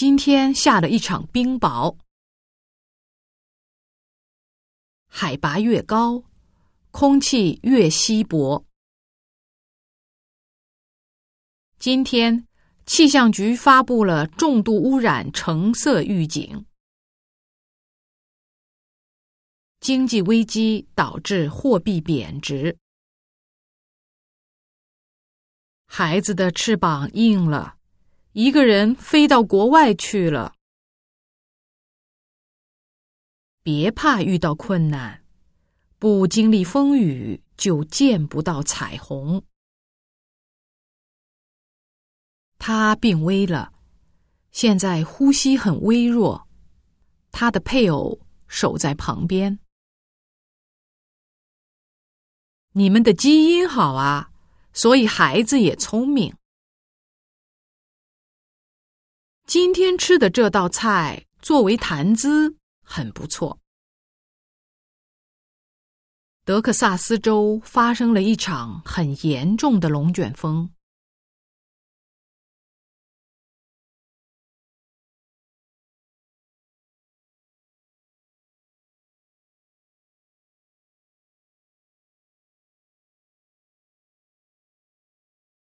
今天下了一场冰雹，海拔越高，空气越稀薄。今天气象局发布了重度污染橙色预警。经济危机导致货币贬值，孩子的翅膀硬了，一个人飞到国外去了。别怕遇到困难，不经历风雨就见不到彩虹。他病危了，现在呼吸很微弱，他的配偶守在旁边。你们的基因好啊，所以孩子也聪明。今天吃的这道菜作为谈资很不错。德克萨斯州发生了一场很严重的龙卷风，